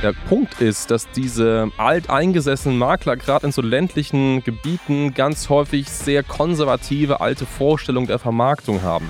Der Punkt ist, dass diese alteingesessenen Makler gerade in so ländlichen Gebieten ganz häufig sehr konservative alte Vorstellungen der Vermarktung haben.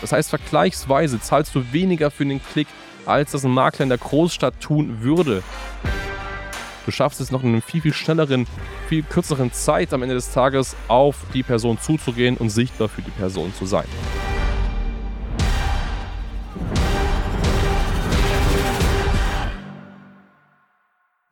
Das heißt, vergleichsweise zahlst du weniger für den Klick, als das ein Makler in der Großstadt tun würde. Du schaffst es noch in einer viel, viel schnelleren, viel kürzeren Zeit am Ende des Tages auf die Person zuzugehen und sichtbar für die Person zu sein.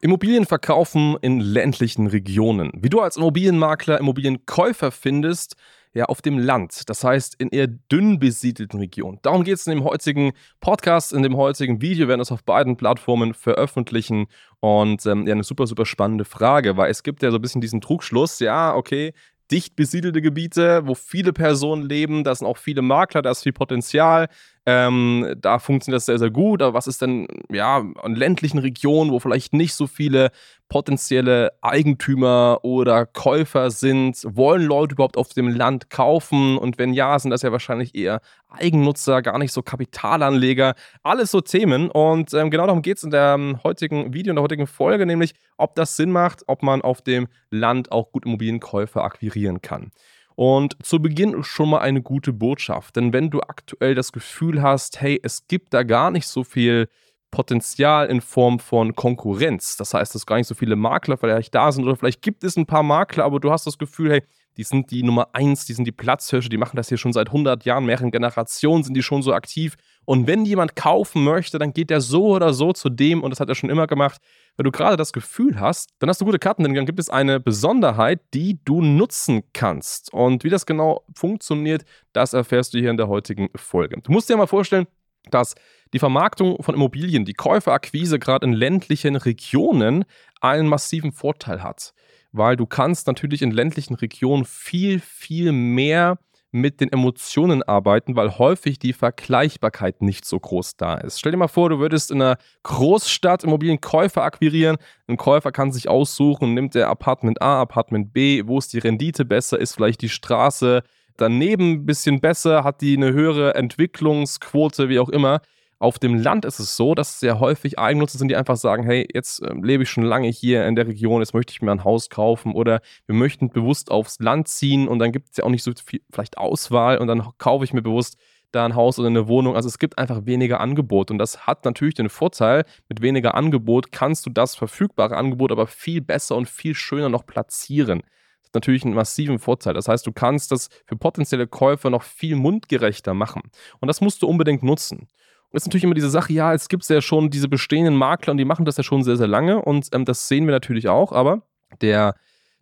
Immobilien verkaufen in ländlichen Regionen. Wie du als Immobilienmakler Immobilienkäufer findest, ja, auf dem Land. Das heißt, in eher dünn besiedelten Regionen. Darum geht es in dem heutigen Podcast, in dem heutigen Video. Wir werden das auf beiden Plattformen veröffentlichen. Und ähm, ja, eine super, super spannende Frage, weil es gibt ja so ein bisschen diesen Trugschluss, ja, okay, dicht besiedelte Gebiete, wo viele Personen leben, da sind auch viele Makler, da ist viel Potenzial. Ähm, da funktioniert das sehr, sehr gut. Aber was ist denn, ja, in ländlichen Regionen, wo vielleicht nicht so viele potenzielle Eigentümer oder Käufer sind? Wollen Leute überhaupt auf dem Land kaufen? Und wenn ja, sind das ja wahrscheinlich eher Eigennutzer, gar nicht so Kapitalanleger. Alles so Themen. Und ähm, genau darum geht es in der ähm, heutigen Video, in der heutigen Folge, nämlich, ob das Sinn macht, ob man auf dem Land auch gut Immobilienkäufer akquirieren kann. Und zu Beginn schon mal eine gute Botschaft, denn wenn du aktuell das Gefühl hast, hey, es gibt da gar nicht so viel Potenzial in Form von Konkurrenz, das heißt, dass gar nicht so viele Makler vielleicht da sind oder vielleicht gibt es ein paar Makler, aber du hast das Gefühl, hey, die sind die Nummer eins, die sind die Platzhirsche, die machen das hier schon seit 100 Jahren, mehreren Generationen sind die schon so aktiv. Und wenn jemand kaufen möchte, dann geht der so oder so zu dem, und das hat er schon immer gemacht. Wenn du gerade das Gefühl hast, dann hast du gute Karten, denn dann gibt es eine Besonderheit, die du nutzen kannst. Und wie das genau funktioniert, das erfährst du hier in der heutigen Folge. Du musst dir mal vorstellen, dass die Vermarktung von Immobilien, die Käuferakquise gerade in ländlichen Regionen einen massiven Vorteil hat weil du kannst natürlich in ländlichen Regionen viel, viel mehr mit den Emotionen arbeiten, weil häufig die Vergleichbarkeit nicht so groß da ist. Stell dir mal vor, du würdest in einer Großstadt Immobilienkäufer akquirieren. Ein Käufer kann sich aussuchen, nimmt der Apartment A, Apartment B, wo ist die Rendite besser, ist vielleicht die Straße daneben ein bisschen besser, hat die eine höhere Entwicklungsquote, wie auch immer. Auf dem Land ist es so, dass sehr häufig Eigennutzer sind, die einfach sagen, hey, jetzt äh, lebe ich schon lange hier in der Region, jetzt möchte ich mir ein Haus kaufen oder wir möchten bewusst aufs Land ziehen und dann gibt es ja auch nicht so viel vielleicht Auswahl und dann kaufe ich mir bewusst da ein Haus oder eine Wohnung. Also es gibt einfach weniger Angebot und das hat natürlich den Vorteil, mit weniger Angebot kannst du das verfügbare Angebot aber viel besser und viel schöner noch platzieren. Das hat natürlich einen massiven Vorteil. Das heißt, du kannst das für potenzielle Käufer noch viel mundgerechter machen und das musst du unbedingt nutzen. Ist natürlich immer diese Sache, ja, es gibt ja schon diese bestehenden Makler und die machen das ja schon sehr, sehr lange und ähm, das sehen wir natürlich auch, aber der,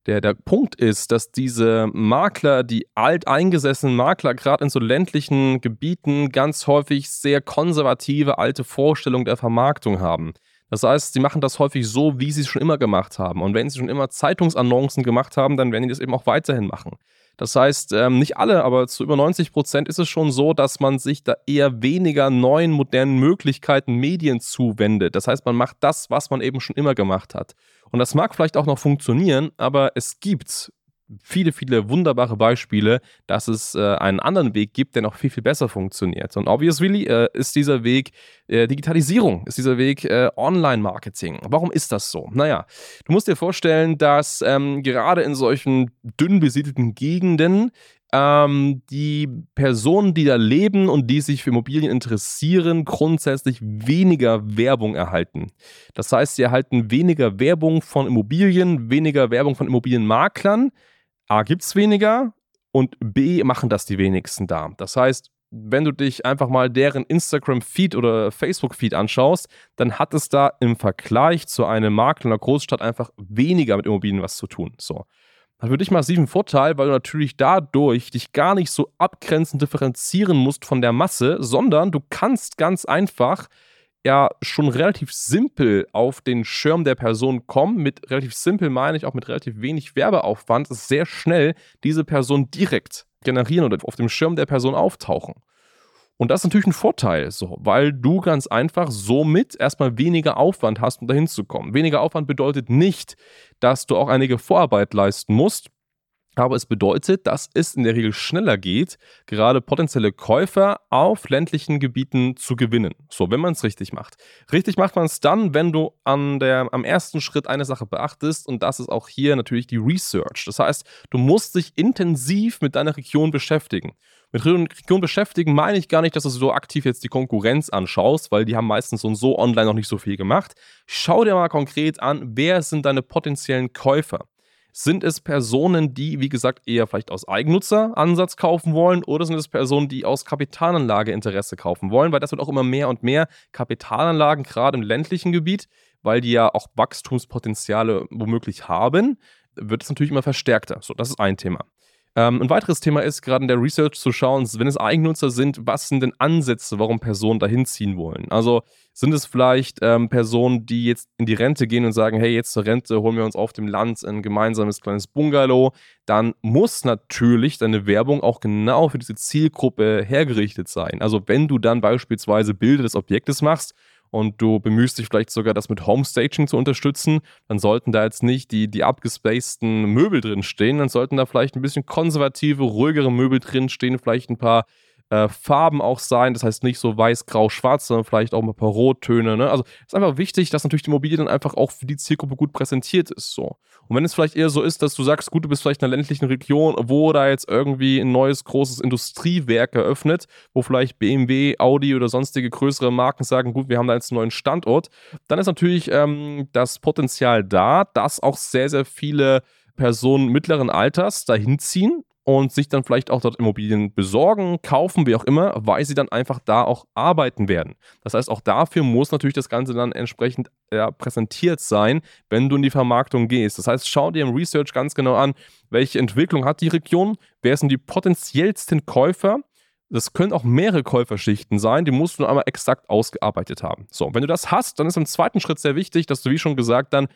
der, der Punkt ist, dass diese Makler, die alteingesessenen Makler, gerade in so ländlichen Gebieten ganz häufig sehr konservative alte Vorstellungen der Vermarktung haben. Das heißt, sie machen das häufig so, wie sie es schon immer gemacht haben. Und wenn sie schon immer Zeitungsannoncen gemacht haben, dann werden die das eben auch weiterhin machen. Das heißt, ähm, nicht alle, aber zu über 90 Prozent ist es schon so, dass man sich da eher weniger neuen, modernen Möglichkeiten, Medien zuwendet. Das heißt, man macht das, was man eben schon immer gemacht hat. Und das mag vielleicht auch noch funktionieren, aber es gibt viele, viele wunderbare Beispiele, dass es äh, einen anderen Weg gibt, der noch viel, viel besser funktioniert. Und obviously äh, ist dieser Weg äh, Digitalisierung, ist dieser Weg äh, Online-Marketing. Warum ist das so? Naja, du musst dir vorstellen, dass ähm, gerade in solchen dünn besiedelten Gegenden ähm, die Personen, die da leben und die sich für Immobilien interessieren, grundsätzlich weniger Werbung erhalten. Das heißt, sie erhalten weniger Werbung von Immobilien, weniger Werbung von Immobilienmaklern, A gibt es weniger und B machen das die wenigsten da. Das heißt, wenn du dich einfach mal deren Instagram-Feed oder Facebook-Feed anschaust, dann hat es da im Vergleich zu einem Makler in einer Großstadt einfach weniger mit Immobilien was zu tun. So. Hat für dich massiven Vorteil, weil du natürlich dadurch dich gar nicht so abgrenzend differenzieren musst von der Masse, sondern du kannst ganz einfach ja schon relativ simpel auf den Schirm der Person kommen. Mit relativ simpel meine ich auch mit relativ wenig Werbeaufwand, sehr schnell diese Person direkt generieren oder auf dem Schirm der Person auftauchen. Und das ist natürlich ein Vorteil, so, weil du ganz einfach somit erstmal weniger Aufwand hast, um dahin zu kommen. Weniger Aufwand bedeutet nicht, dass du auch einige Vorarbeit leisten musst. Aber es bedeutet, dass es in der Regel schneller geht, gerade potenzielle Käufer auf ländlichen Gebieten zu gewinnen. So, wenn man es richtig macht. Richtig macht man es dann, wenn du an der, am ersten Schritt eine Sache beachtest und das ist auch hier natürlich die Research. Das heißt, du musst dich intensiv mit deiner Region beschäftigen. Mit Region beschäftigen meine ich gar nicht, dass du so aktiv jetzt die Konkurrenz anschaust, weil die haben meistens und so online noch nicht so viel gemacht. Schau dir mal konkret an, wer sind deine potenziellen Käufer. Sind es Personen, die, wie gesagt, eher vielleicht aus Eigennutzeransatz kaufen wollen oder sind es Personen, die aus Kapitalanlageinteresse kaufen wollen? Weil das wird auch immer mehr und mehr Kapitalanlagen, gerade im ländlichen Gebiet, weil die ja auch Wachstumspotenziale womöglich haben, wird es natürlich immer verstärkter. So, das ist ein Thema. Ähm, ein weiteres Thema ist, gerade in der Research zu schauen, wenn es Eigennutzer sind, was sind denn Ansätze, warum Personen dahin ziehen wollen? Also sind es vielleicht ähm, Personen, die jetzt in die Rente gehen und sagen, hey, jetzt zur Rente holen wir uns auf dem Land ein gemeinsames kleines Bungalow, dann muss natürlich deine Werbung auch genau für diese Zielgruppe hergerichtet sein. Also wenn du dann beispielsweise Bilder des Objektes machst, und du bemühst dich vielleicht sogar, das mit Homestaging zu unterstützen, dann sollten da jetzt nicht die, die abgespaceden Möbel drin stehen, dann sollten da vielleicht ein bisschen konservative, ruhigere Möbel drin stehen, vielleicht ein paar äh, Farben auch sein. Das heißt nicht so weiß, grau, schwarz, sondern vielleicht auch ein paar Rottöne. Ne? Also es ist einfach wichtig, dass natürlich die Immobilie dann einfach auch für die Zielgruppe gut präsentiert ist. So. Und wenn es vielleicht eher so ist, dass du sagst, gut, du bist vielleicht in einer ländlichen Region, wo da jetzt irgendwie ein neues großes Industriewerk eröffnet, wo vielleicht BMW, Audi oder sonstige größere Marken sagen, gut, wir haben da jetzt einen neuen Standort, dann ist natürlich ähm, das Potenzial da, dass auch sehr, sehr viele Personen mittleren Alters dahin ziehen und sich dann vielleicht auch dort Immobilien besorgen, kaufen, wie auch immer, weil sie dann einfach da auch arbeiten werden. Das heißt, auch dafür muss natürlich das Ganze dann entsprechend ja, präsentiert sein, wenn du in die Vermarktung gehst. Das heißt, schau dir im Research ganz genau an, welche Entwicklung hat die Region, wer sind die potenziellsten Käufer das können auch mehrere Käuferschichten sein, die musst du einmal exakt ausgearbeitet haben. So, wenn du das hast, dann ist im zweiten Schritt sehr wichtig, dass du, wie schon gesagt, dann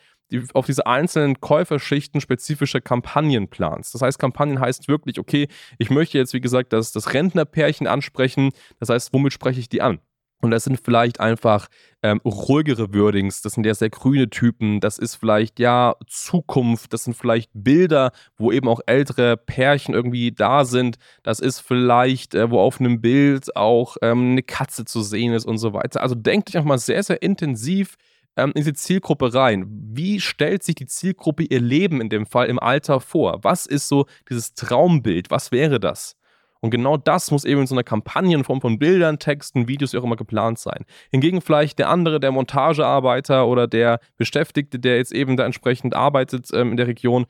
auf diese einzelnen Käuferschichten spezifische Kampagnen planst. Das heißt, Kampagnen heißt wirklich, okay, ich möchte jetzt, wie gesagt, das, das Rentnerpärchen ansprechen. Das heißt, womit spreche ich die an? Und das sind vielleicht einfach ähm, ruhigere Wordings, das sind ja sehr grüne Typen, das ist vielleicht ja Zukunft, das sind vielleicht Bilder, wo eben auch ältere Pärchen irgendwie da sind, das ist vielleicht, äh, wo auf einem Bild auch ähm, eine Katze zu sehen ist und so weiter. Also denkt euch einfach mal sehr, sehr intensiv ähm, in diese Zielgruppe rein. Wie stellt sich die Zielgruppe ihr Leben in dem Fall im Alter vor? Was ist so dieses Traumbild? Was wäre das? Und genau das muss eben in so einer Kampagne in Form von Bildern, Texten, Videos auch immer geplant sein. Hingegen vielleicht der andere, der Montagearbeiter oder der Beschäftigte, der jetzt eben da entsprechend arbeitet ähm, in der Region,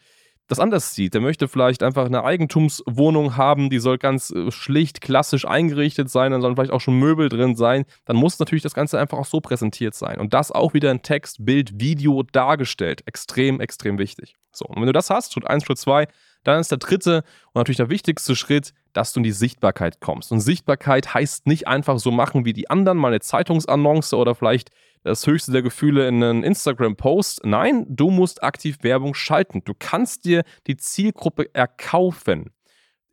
das anders sieht. Der möchte vielleicht einfach eine Eigentumswohnung haben, die soll ganz äh, schlicht, klassisch eingerichtet sein, dann sollen vielleicht auch schon Möbel drin sein. Dann muss natürlich das Ganze einfach auch so präsentiert sein. Und das auch wieder in Text, Bild, Video dargestellt. Extrem, extrem wichtig. So, und wenn du das hast, Schritt 1, Schritt 2, dann ist der dritte und natürlich der wichtigste Schritt, dass du in die Sichtbarkeit kommst. Und Sichtbarkeit heißt nicht einfach so machen wie die anderen, mal eine Zeitungsannonce oder vielleicht das höchste der Gefühle in einen Instagram-Post. Nein, du musst aktiv Werbung schalten. Du kannst dir die Zielgruppe erkaufen,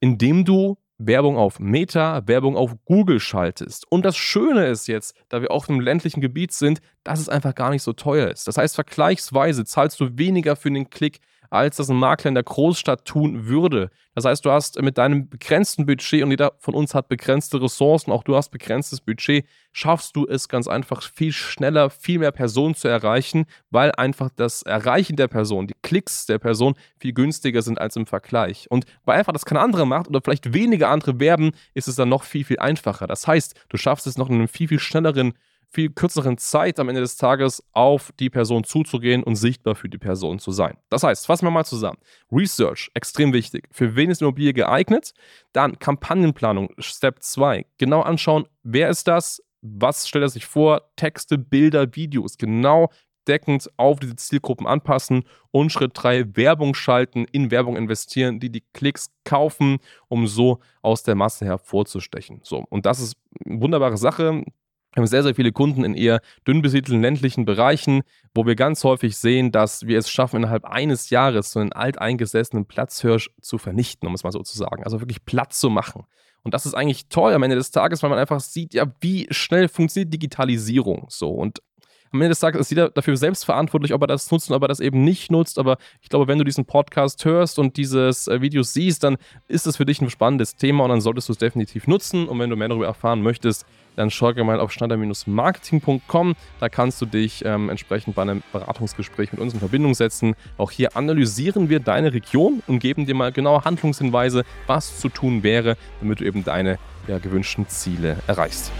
indem du Werbung auf Meta, Werbung auf Google schaltest. Und das Schöne ist jetzt, da wir auf einem ländlichen Gebiet sind, dass es einfach gar nicht so teuer ist. Das heißt, vergleichsweise zahlst du weniger für den Klick als das ein Makler in der Großstadt tun würde. Das heißt, du hast mit deinem begrenzten Budget und jeder von uns hat begrenzte Ressourcen, auch du hast begrenztes Budget, schaffst du es ganz einfach viel schneller, viel mehr Personen zu erreichen, weil einfach das Erreichen der Person, die Klicks der Person viel günstiger sind als im Vergleich. Und weil einfach das keine andere macht oder vielleicht weniger andere werben, ist es dann noch viel, viel einfacher. Das heißt, du schaffst es noch in einem viel, viel schnelleren viel kürzeren Zeit am Ende des Tages auf die Person zuzugehen und sichtbar für die Person zu sein. Das heißt, fassen wir mal zusammen. Research, extrem wichtig. Für wen ist Immobilie geeignet? Dann Kampagnenplanung, Step 2. Genau anschauen, wer ist das? Was stellt er sich vor? Texte, Bilder, Videos. Genau deckend auf diese Zielgruppen anpassen und Schritt 3 Werbung schalten, in Werbung investieren, die die Klicks kaufen, um so aus der Masse hervorzustechen. So, und das ist eine wunderbare Sache. Wir haben sehr, sehr viele Kunden in eher dünn besiedelten ländlichen Bereichen, wo wir ganz häufig sehen, dass wir es schaffen, innerhalb eines Jahres so einen alteingesessenen Platzhirsch zu vernichten, um es mal so zu sagen. Also wirklich Platz zu machen. Und das ist eigentlich toll am Ende des Tages, weil man einfach sieht, ja, wie schnell funktioniert Digitalisierung so. Und am Ende des Tages ist jeder dafür selbst verantwortlich, ob er das nutzt und ob er das eben nicht nutzt. Aber ich glaube, wenn du diesen Podcast hörst und dieses äh, Video siehst, dann ist es für dich ein spannendes Thema und dann solltest du es definitiv nutzen. Und wenn du mehr darüber erfahren möchtest, dann schau gerne mal auf schneider-marketing.com. Da kannst du dich ähm, entsprechend bei einem Beratungsgespräch mit uns in Verbindung setzen. Auch hier analysieren wir deine Region und geben dir mal genaue Handlungshinweise, was zu tun wäre, damit du eben deine ja, gewünschten Ziele erreichst.